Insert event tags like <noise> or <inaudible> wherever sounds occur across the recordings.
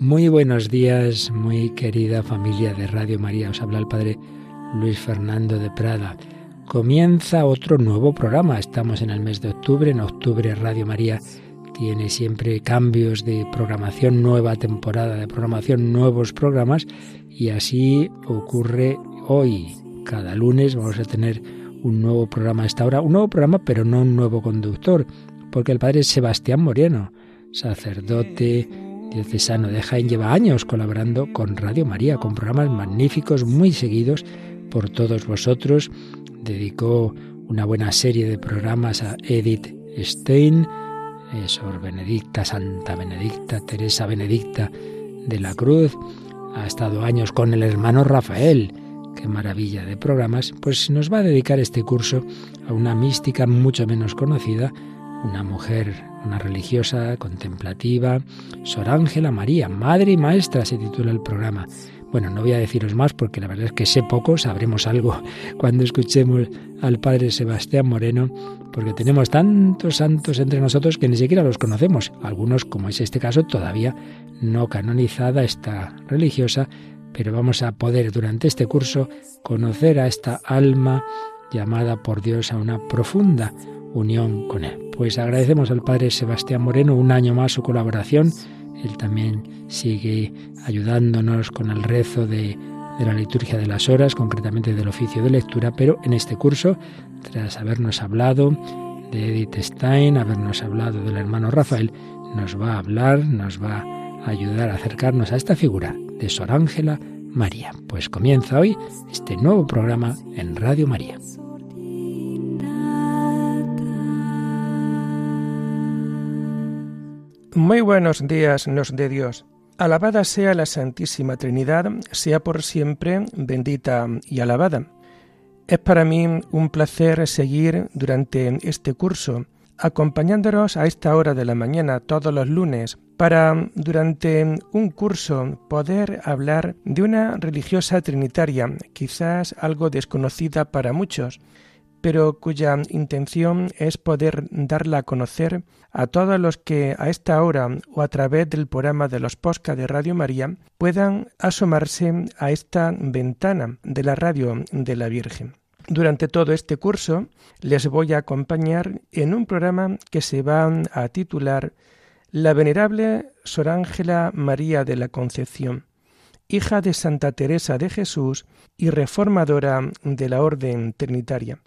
Muy buenos días, muy querida familia de Radio María. Os habla el Padre Luis Fernando de Prada. Comienza otro nuevo programa. Estamos en el mes de octubre. En octubre Radio María tiene siempre cambios de programación, nueva temporada de programación, nuevos programas y así ocurre hoy. Cada lunes vamos a tener un nuevo programa a esta hora. Un nuevo programa, pero no un nuevo conductor. Porque el Padre Sebastián Moreno, sacerdote diocesano de Jaén lleva años colaborando con Radio María, con programas magníficos, muy seguidos por todos vosotros. Dedicó una buena serie de programas a Edith Stein, eh, Sor Benedicta, Santa Benedicta, Teresa Benedicta de la Cruz. Ha estado años con el hermano Rafael. Qué maravilla de programas. Pues nos va a dedicar este curso a una mística mucho menos conocida, una mujer una religiosa contemplativa, Sor Ángela María, madre y maestra se titula el programa. Bueno, no voy a deciros más porque la verdad es que sé poco, sabremos algo <laughs> cuando escuchemos al padre Sebastián Moreno, porque tenemos tantos santos entre nosotros que ni siquiera los conocemos. Algunos, como es este caso, todavía no canonizada esta religiosa, pero vamos a poder durante este curso conocer a esta alma llamada por Dios a una profunda unión con Él. Pues agradecemos al Padre Sebastián Moreno un año más su colaboración. Él también sigue ayudándonos con el rezo de, la liturgia de las horas, concretamente del oficio de lectura, pero en este curso, tras habernos hablado de Edith Stein, habernos hablado del hermano Rafael, nos va a hablar, nos va a ayudar a acercarnos a esta figura de Sor Ángela María. Pues comienza hoy este nuevo programa en Radio María. Muy buenos días nos de Dios. Alabada sea la Santísima Trinidad, sea por siempre bendita y alabada. Es para mí un placer seguir durante este curso, acompañándonos a esta hora de la mañana todos los lunes, para durante un curso poder hablar de una religiosa trinitaria, quizás algo desconocida para muchos, pero cuya intención es poder darla a conocer a todos los que a esta hora o a través del programa de los Posca de Radio María puedan asomarse a esta ventana de la radio de la Virgen. Durante todo este curso les voy a acompañar en un programa que se va a titular La Venerable Sor Ángela María de la Concepción, hija de Santa Teresa de Jesús y reformadora de la Orden Trinitaria.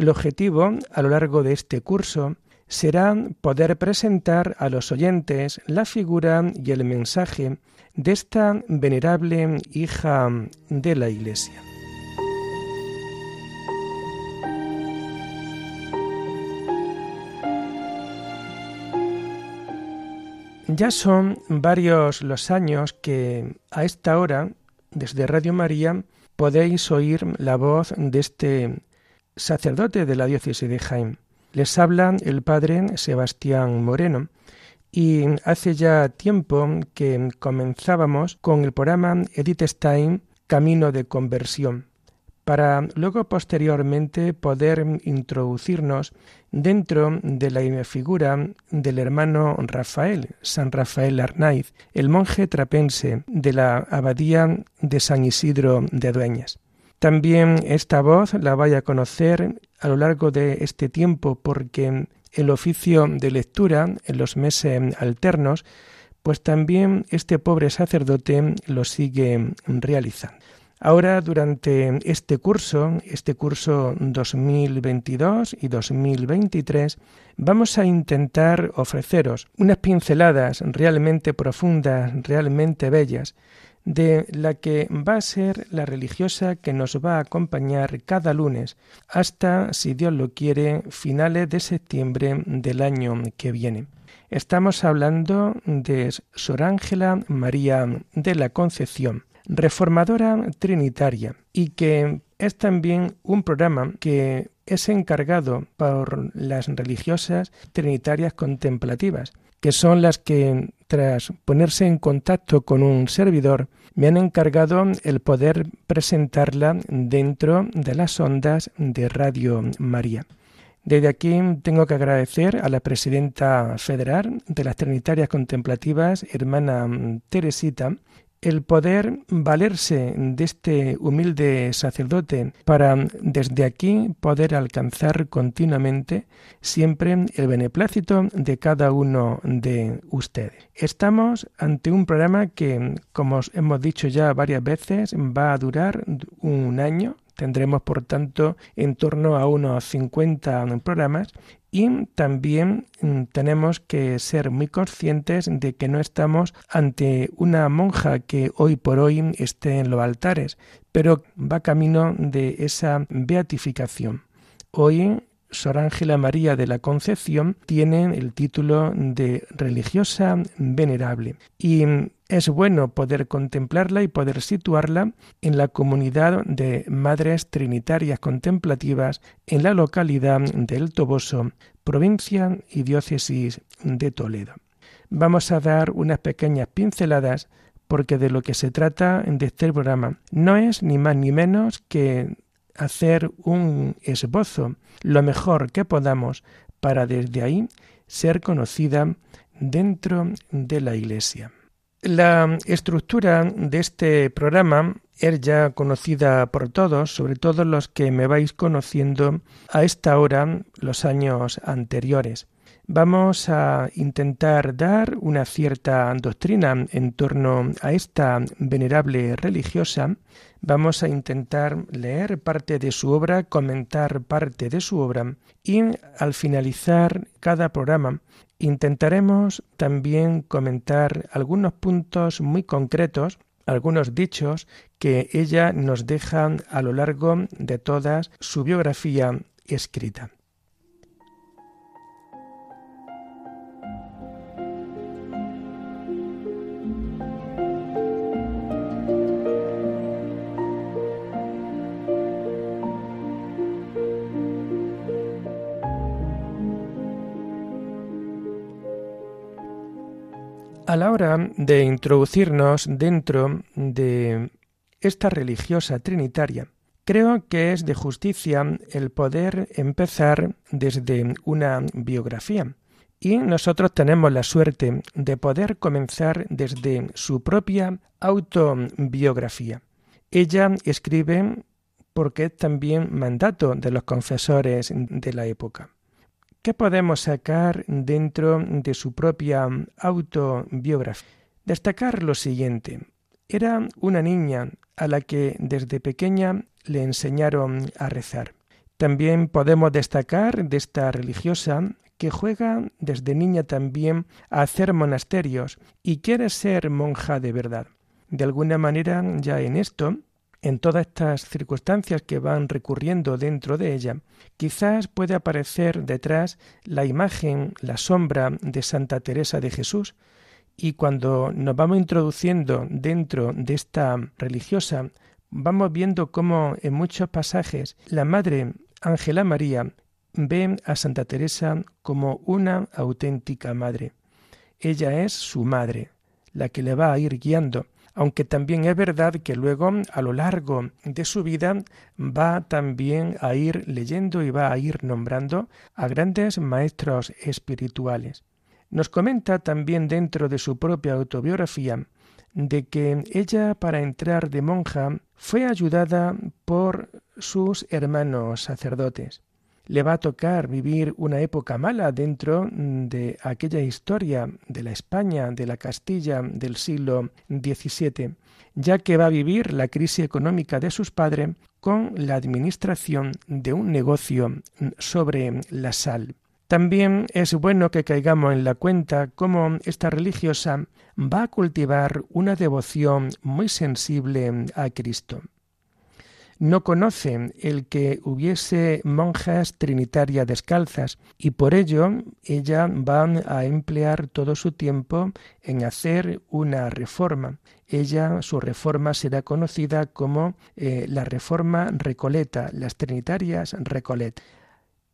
El objetivo a lo largo de este curso será poder presentar a los oyentes la figura y el mensaje de esta venerable hija de la Iglesia. Ya son varios los años que a esta hora, desde Radio María, podéis oír la voz de este sacerdote de la diócesis de Jaén. Les habla el padre Sebastián Moreno y hace ya tiempo que comenzábamos con el programa Edith Stein Camino de Conversión para luego posteriormente poder introducirnos dentro de la figura del hermano Rafael, San Rafael Arnaiz, el monje trapense de la abadía de San Isidro de Dueñas. También esta voz la vaya a conocer a lo largo de este tiempo porque el oficio de lectura en los meses alternos, pues también este pobre sacerdote lo sigue realizando. Ahora, durante este curso, este curso 2022 y 2023, vamos a intentar ofreceros unas pinceladas realmente profundas, realmente bellas, de la que va a ser la religiosa que nos va a acompañar cada lunes hasta, si Dios lo quiere, finales de septiembre del año que viene. Estamos hablando de Sor Ángela María de la Concepción, reformadora trinitaria, y que es también un programa que es encargado por las religiosas trinitarias contemplativas, que son las que, tras ponerse en contacto con un servidor, me han encargado el poder presentarla dentro de las ondas de Radio María. Desde aquí tengo que agradecer a la presidenta federal de las Trinitarias Contemplativas, hermana Teresita, el poder valerse de este humilde sacerdote para desde aquí poder alcanzar continuamente siempre el beneplácito de cada uno de ustedes. Estamos ante un programa que, como hemos dicho ya varias veces, va a durar un año, Tendremos, por tanto, en torno a unos 50 programas y también mm, tenemos que ser muy conscientes de que no estamos ante una monja que hoy por hoy esté en los altares, pero va camino de esa beatificación. Hoy Sor Ángela María de la Concepción tiene el título de religiosa venerable y es bueno poder contemplarla y poder situarla en la comunidad de Madres Trinitarias Contemplativas en la localidad de El Toboso, provincia y diócesis de Toledo. Vamos a dar unas pequeñas pinceladas porque de lo que se trata de este programa no es ni más ni menos que hacer un esbozo lo mejor que podamos para desde ahí ser conocida dentro de la Iglesia. La estructura de este programa es ya conocida por todos, sobre todo los que me vais conociendo a esta hora los años anteriores. Vamos a intentar dar una cierta doctrina en torno a esta venerable religiosa. Vamos a intentar leer parte de su obra, comentar parte de su obra y al finalizar cada programa Intentaremos también comentar algunos puntos muy concretos, algunos dichos que ella nos deja a lo largo de toda su biografía escrita. A la hora de introducirnos dentro de esta religiosa trinitaria, creo que es de justicia el poder empezar desde una biografía. Y nosotros tenemos la suerte de poder comenzar desde su propia autobiografía. Ella escribe porque es también mandato de los confesores de la época. ¿Qué podemos sacar dentro de su propia autobiografía? Destacar lo siguiente. Era una niña a la que desde pequeña le enseñaron a rezar. También podemos destacar de esta religiosa que juega desde niña también a hacer monasterios y quiere ser monja de verdad. De alguna manera ya en esto en todas estas circunstancias que van recurriendo dentro de ella, quizás puede aparecer detrás la imagen, la sombra de Santa Teresa de Jesús, y cuando nos vamos introduciendo dentro de esta religiosa, vamos viendo cómo en muchos pasajes la Madre Ángela María ve a Santa Teresa como una auténtica madre. Ella es su madre, la que le va a ir guiando, aunque también es verdad que luego a lo largo de su vida va también a ir leyendo y va a ir nombrando a grandes maestros espirituales. Nos comenta también dentro de su propia autobiografía de que ella para entrar de monja fue ayudada por sus hermanos sacerdotes le va a tocar vivir una época mala dentro mm, de aquella historia de la España, de la Castilla del siglo XVII, ya que va a vivir la crisis económica de sus padres con la administración de un negocio mm, sobre la sal. También es bueno que caigamos en la cuenta cómo esta religiosa va a cultivar una devoción muy sensible a Cristo no conoce el que hubiese monjas trinitarias descalzas y por ello ella va a emplear todo su tiempo en hacer una reforma. Ella, su reforma será conocida como eh, la reforma recoleta, las trinitarias recolet.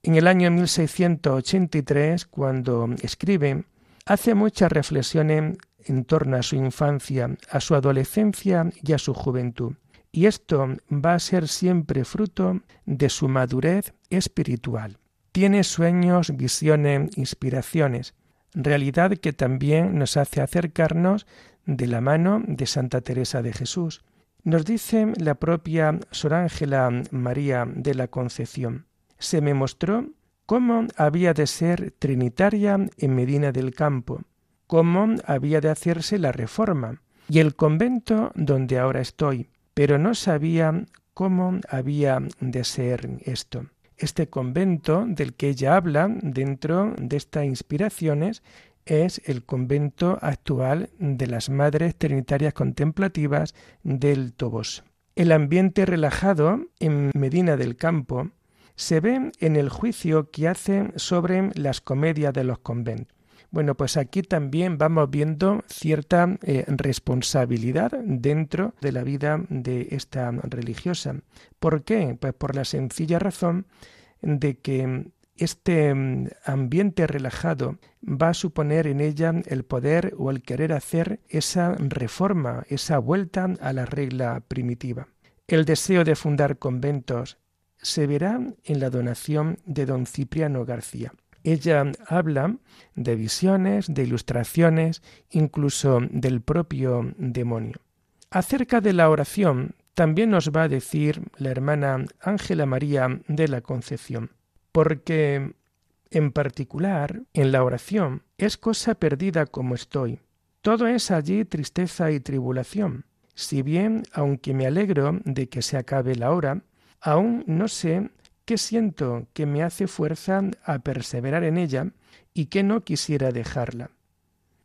En el año 1683, cuando escribe, hace muchas reflexiones en torno a su infancia, a su adolescencia y a su juventud y esto va a ser siempre fruto de su madurez espiritual. tiene sueños, visiones, inspiraciones, realidad que también nos hace acercarnos de la mano de Santa Teresa de Jesús. Nos dice la propia Sor Ángela María de la Concepción, se me mostró cómo había de ser trinitaria en Medina del Campo, cómo había de hacerse la reforma y el convento donde ahora estoy, pero no sabía cómo había de ser esto. Este convento del que ella habla dentro de estas inspiraciones es el convento actual de las Madres Trinitarias Contemplativas del Toboso. El ambiente relajado en Medina del Campo se ve en el juicio que hace sobre las comedias de los conventos. Bueno, pues aquí también vamos viendo cierta eh, responsabilidad dentro de la vida de esta religiosa. ¿Por qué? Pues por la sencilla razón de que este mm, ambiente relajado va a suponer en ella el poder o el querer hacer esa reforma, esa vuelta a la regla primitiva. El deseo de fundar conventos se verá en la donación de don Cipriano García. Ella habla de visiones, de ilustraciones, incluso del propio demonio. Acerca de la oración, también nos va a decir la hermana Ángela María de la Concepción, porque en particular en la oración es cosa perdida como estoy. Todo es allí tristeza y tribulación. Si bien, aunque me alegro de que se acabe la hora, aún no sé ¿Qué siento que me hace fuerza a perseverar en ella y que no quisiera dejarla?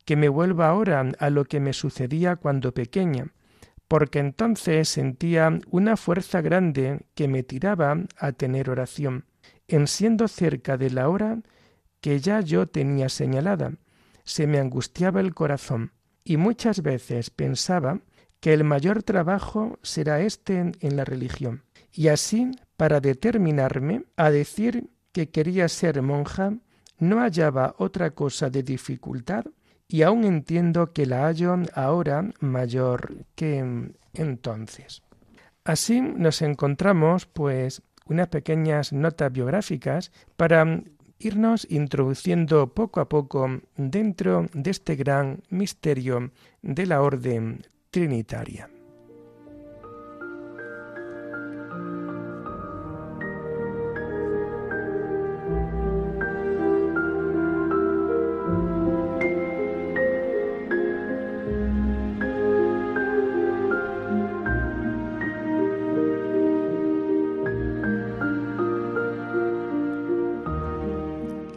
Que me vuelva ahora a lo que me sucedía cuando pequeña, porque entonces sentía una fuerza grande que me tiraba a tener oración, en siendo cerca de la hora que ya yo tenía señalada, se me angustiaba el corazón, y muchas veces pensaba que el mayor trabajo será este en la religión. Y así para determinarme a decir que quería ser monja, no hallaba otra cosa de dificultad y aún entiendo que la hallo ahora mayor que entonces. Así nos encontramos, pues, unas pequeñas notas biográficas para irnos introduciendo poco a poco dentro de este gran misterio de la orden trinitaria.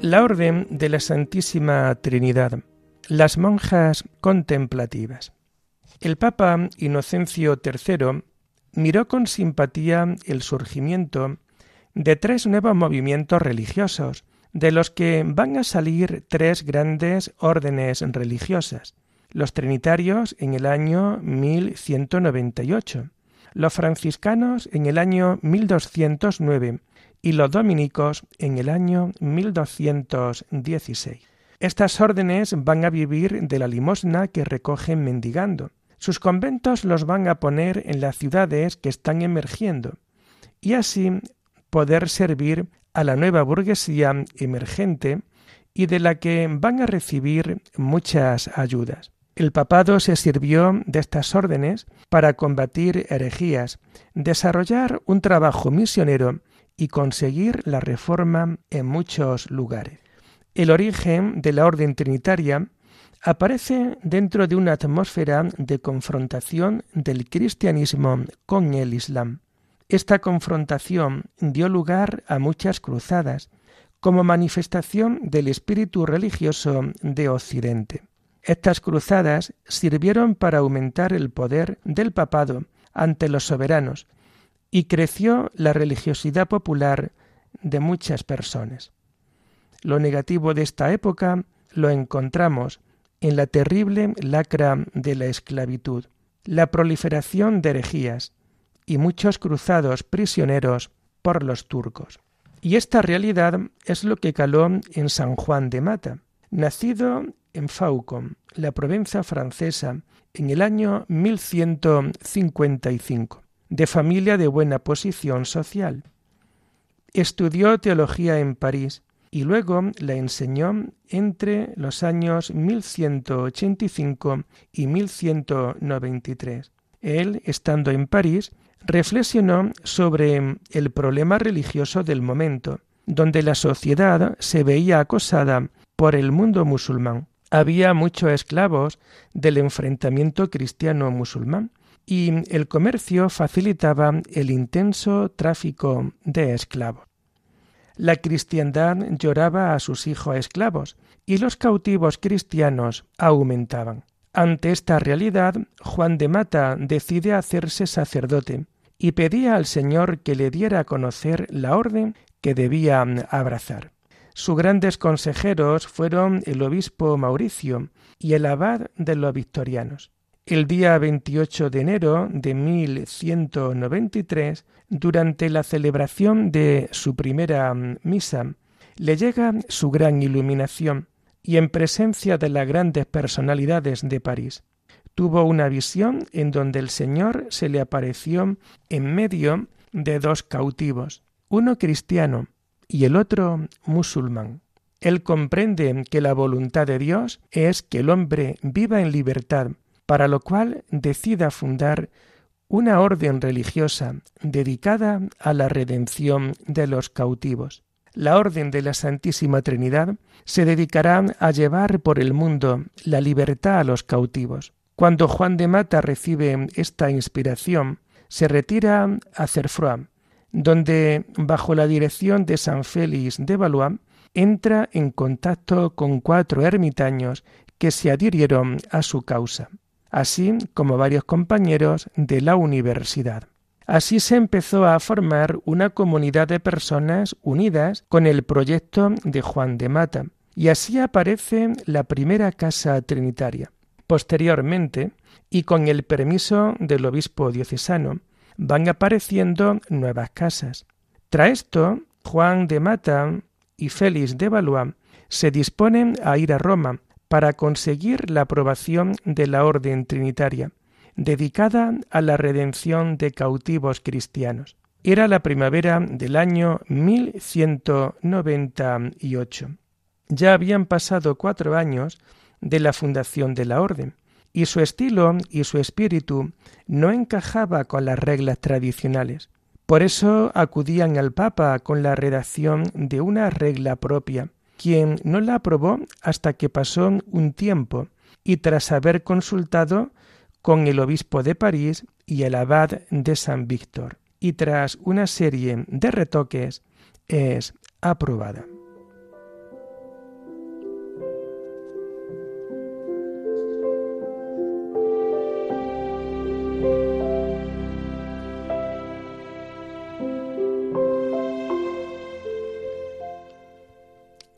La Orden de la Santísima Trinidad. Las monjas contemplativas. El Papa Inocencio III miró con simpatía el surgimiento de tres nuevos movimientos religiosos, de los que van a salir tres grandes órdenes religiosas. Los trinitarios en el año 1198, los franciscanos en el año 1209 y los dominicos en el año 1216. Estas órdenes van a vivir de la limosna que recogen mendigando. Sus conventos los van a poner en las ciudades que están emergiendo y así poder servir a la nueva burguesía emergente y de la que van a recibir muchas ayudas. El papado se sirvió de estas órdenes para combatir herejías, desarrollar un trabajo misionero y conseguir la reforma en muchos lugares. El origen de la orden trinitaria aparece dentro de una atmósfera de confrontación del cristianismo con el Islam. Esta confrontación dio lugar a muchas cruzadas, como manifestación del espíritu religioso de Occidente. Estas cruzadas sirvieron para aumentar el poder del papado ante los soberanos y creció la religiosidad popular de muchas personas. Lo negativo de esta época lo encontramos en la terrible lacra de la esclavitud, la proliferación de herejías y muchos cruzados prisioneros por los turcos. Y esta realidad es lo que caló en San Juan de Mata, nacido en Faucon, la provincia francesa, en el año 1155 de familia de buena posición social. Estudió teología en París y luego la enseñó entre los años 1185 y 1193. Él, estando en París, reflexionó sobre el problema religioso del momento, donde la sociedad se veía acosada por el mundo musulmán. Había muchos esclavos del enfrentamiento cristiano-musulmán y el comercio facilitaba el intenso tráfico de esclavos. La cristiandad lloraba a sus hijos esclavos y los cautivos cristianos aumentaban. Ante esta realidad, Juan de Mata decide hacerse sacerdote y pedía al Señor que le diera a conocer la orden que debía abrazar. Sus grandes consejeros fueron el obispo Mauricio y el abad de los victorianos. El día 28 de enero de 1193, durante la celebración de su primera mm, misa, le llega su gran iluminación y en presencia de las grandes personalidades de París. Tuvo una visión en donde el Señor se le apareció en medio de dos cautivos, uno cristiano y el otro musulmán. Él comprende que la voluntad de Dios es que el hombre viva en libertad para lo cual decida fundar una orden religiosa dedicada a la redención de los cautivos. La Orden de la Santísima Trinidad se dedicará a llevar por el mundo la libertad a los cautivos. Cuando Juan de Mata recibe esta inspiración, se retira a Cerfroy, donde, bajo la dirección de San Félix de Valois, entra en contacto con cuatro ermitaños que se adhirieron a su causa así como varios compañeros de la universidad. Así se empezó a formar una comunidad de personas unidas con el proyecto de Juan de Mata, y así aparece la primera casa trinitaria. Posteriormente, y con el permiso del obispo diocesano, van apareciendo nuevas casas. Tras esto, Juan de Mata y Félix de Valois se disponen a ir a Roma para conseguir la aprobación de la Orden Trinitaria, dedicada a la redención de cautivos cristianos. Era la primavera del año 1198. Ya habían pasado cuatro años de la fundación de la Orden, y su estilo y su espíritu no encajaba con las reglas tradicionales. Por eso acudían al Papa con la redacción de una regla propia, quien no la aprobó hasta que pasó un tiempo y tras haber consultado con el obispo de París y el abad de San Víctor, y tras una serie de retoques es aprobada.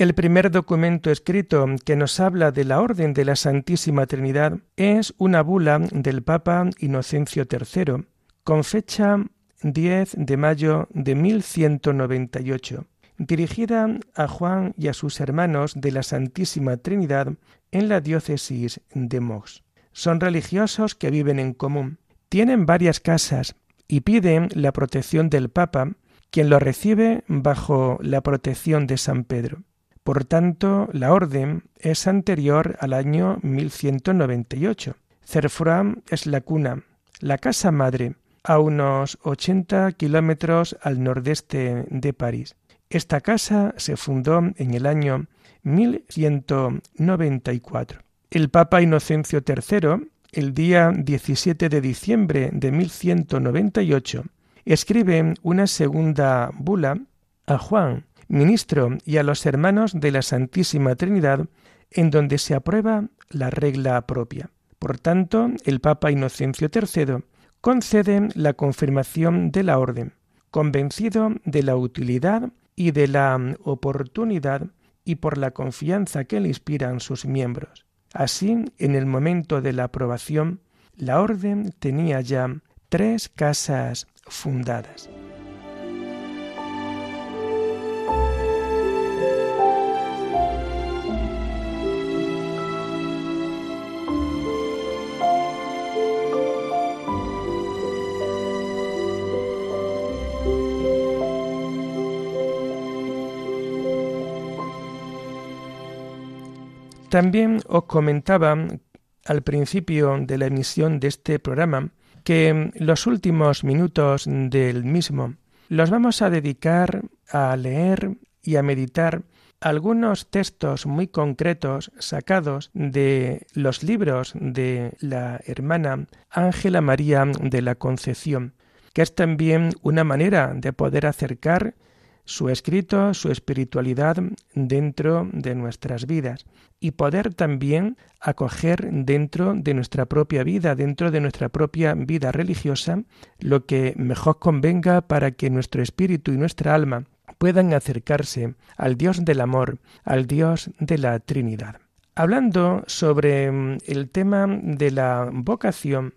El primer documento escrito que nos habla de la Orden de la Santísima Trinidad es una bula del Papa Inocencio III, con fecha 10 de mayo de 1198, dirigida a Juan y a sus hermanos de la Santísima Trinidad en la diócesis de Mox. Son religiosos que viven en común, tienen varias casas y piden la protección del Papa, quien lo recibe bajo la protección de San Pedro. Por tanto, la orden es anterior al año 1198. Cerfram es la cuna, la casa madre, a unos 80 kilómetros al nordeste de París. Esta casa se fundó en el año 1194. El Papa Inocencio III, el día 17 de diciembre de 1198, escribe una segunda bula a Juan, ministro y a los hermanos de la Santísima Trinidad, en donde se aprueba la regla propia. Por tanto, el Papa Inocencio III concede la confirmación de la orden, convencido de la utilidad y de la oportunidad y por la confianza que le inspiran sus miembros. Así, en el momento de la aprobación, la orden tenía ya tres casas fundadas. También os comentaba al principio de la emisión de este programa que los últimos minutos del mismo los vamos a dedicar a leer y a meditar algunos textos muy concretos sacados de los libros de la hermana Ángela María de la Concepción, que es también una manera de poder acercar su escrito, su espiritualidad dentro de nuestras vidas y poder también acoger dentro de nuestra propia vida, dentro de nuestra propia vida religiosa, lo que mejor convenga para que nuestro espíritu y nuestra alma puedan acercarse al Dios del amor, al Dios de la Trinidad. Hablando sobre mm, el tema de la vocación,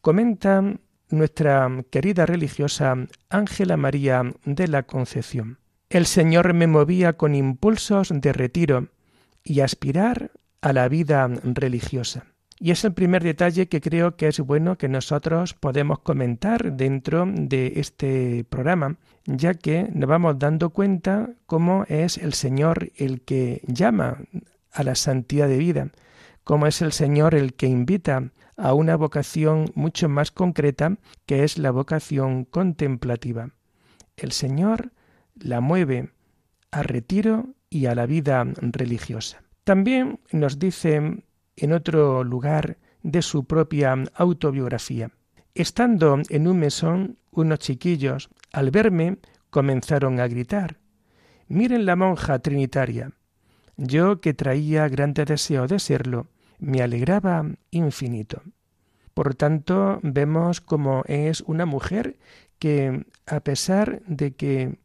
comenta nuestra querida religiosa Ángela María de la Concepción. El Señor me movía con impulsos de retiro y aspirar a la vida religiosa. Y es el primer detalle que creo que es bueno que nosotros podemos comentar dentro de este programa, ya que nos vamos dando cuenta cómo es el Señor el que llama a la santidad de vida, cómo es el Señor el que invita a una vocación mucho más concreta, que es la vocación contemplativa. El Señor la mueve a retiro y a la vida religiosa. También nos dice en otro lugar de su propia autobiografía. Estando en un mesón, unos chiquillos, al verme, comenzaron a gritar Miren la monja trinitaria. Yo, que traía grande deseo de serlo, me alegraba infinito. Por tanto, vemos cómo es una mujer que, a pesar de que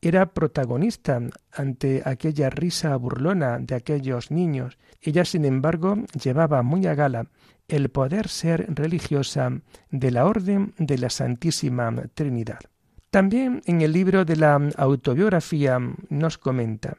era protagonista ante aquella risa burlona de aquellos niños. Ella, sin embargo, llevaba muy a gala el poder ser religiosa de la Orden de la Santísima Trinidad. También en el libro de la autobiografía nos comenta,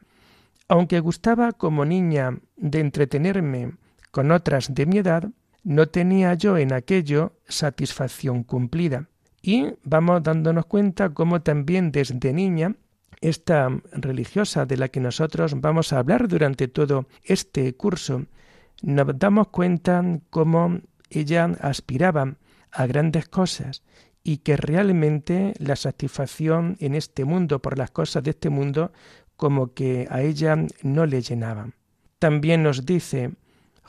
aunque gustaba como niña de entretenerme con otras de mi edad, no tenía yo en aquello satisfacción cumplida. Y vamos dándonos cuenta cómo también desde niña esta religiosa de la que nosotros vamos a hablar durante todo este curso, nos damos cuenta cómo ella aspiraba a grandes cosas y que realmente la satisfacción en este mundo por las cosas de este mundo como que a ella no le llenaba. También nos dice,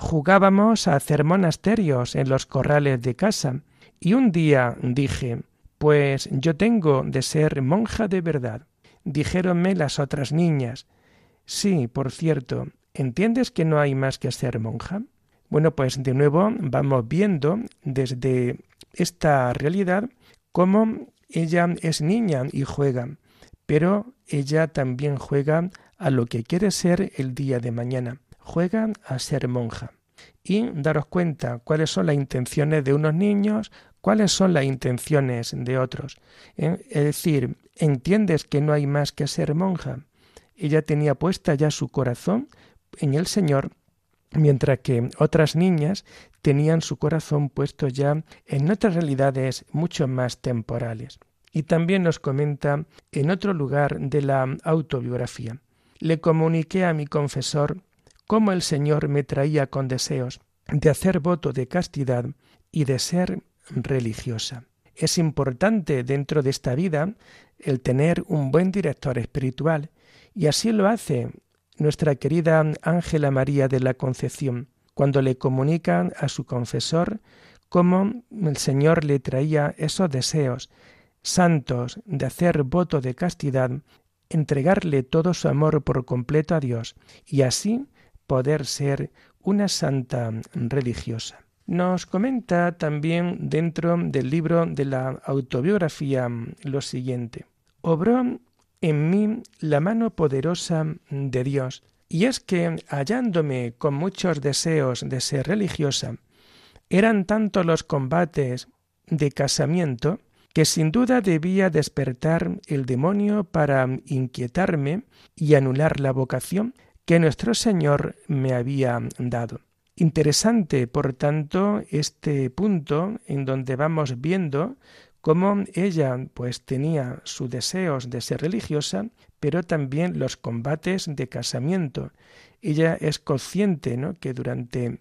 jugábamos a hacer monasterios en los corrales de casa y un día dije, pues yo tengo de ser monja de verdad dijéronme las otras niñas. Sí, por cierto, ¿entiendes que no hay más que ser monja? Bueno, pues de nuevo vamos viendo desde esta realidad cómo ella es niña y juega, pero ella también juega a lo que quiere ser el día de mañana, juega a ser monja. Y daros cuenta cuáles son las intenciones de unos niños, cuáles son las intenciones de otros. ¿Eh? Es decir, ¿entiendes que no hay más que ser monja? Ella tenía puesta ya su corazón en el Señor, mientras que otras niñas tenían su corazón puesto ya en otras realidades mucho más temporales. Y también nos comenta en otro lugar de la autobiografía. Le comuniqué a mi confesor cómo el Señor me traía con deseos de hacer voto de castidad y de ser religiosa. Es importante dentro de esta vida el tener un buen director espiritual y así lo hace nuestra querida Ángela María de la Concepción cuando le comunica a su confesor cómo el Señor le traía esos deseos santos de hacer voto de castidad, entregarle todo su amor por completo a Dios y así poder ser una santa religiosa. Nos comenta también dentro del libro de la autobiografía lo siguiente. Obró en mí la mano poderosa de Dios, y es que hallándome con muchos deseos de ser religiosa, eran tantos los combates de casamiento que sin duda debía despertar el demonio para inquietarme y anular la vocación que nuestro Señor me había dado. Interesante, por tanto, este punto en donde vamos viendo cómo ella pues tenía sus deseos de ser religiosa, pero también los combates de casamiento. ella es consciente ¿no? que durante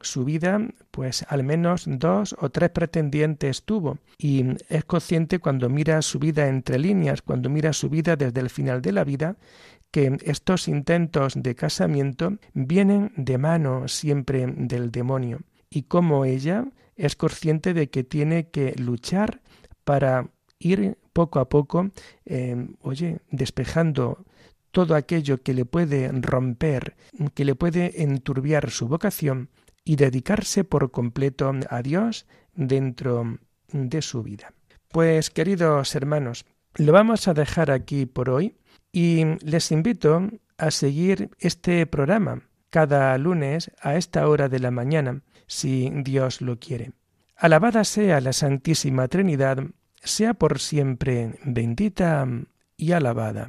su vida, pues al menos dos o tres pretendientes tuvo y es consciente cuando mira su vida entre líneas, cuando mira su vida desde el final de la vida, que estos intentos de casamiento vienen de mano siempre del demonio y como ella es consciente de que tiene que luchar para ir poco a poco, eh, oye, despejando todo aquello que le puede romper, que le puede enturbiar su vocación y dedicarse por completo a Dios dentro de su vida. Pues queridos hermanos, lo vamos a dejar aquí por hoy y les invito a seguir este programa cada lunes a esta hora de la mañana, si Dios lo quiere. Alabada sea la Santísima Trinidad, sea por siempre bendita y alabada.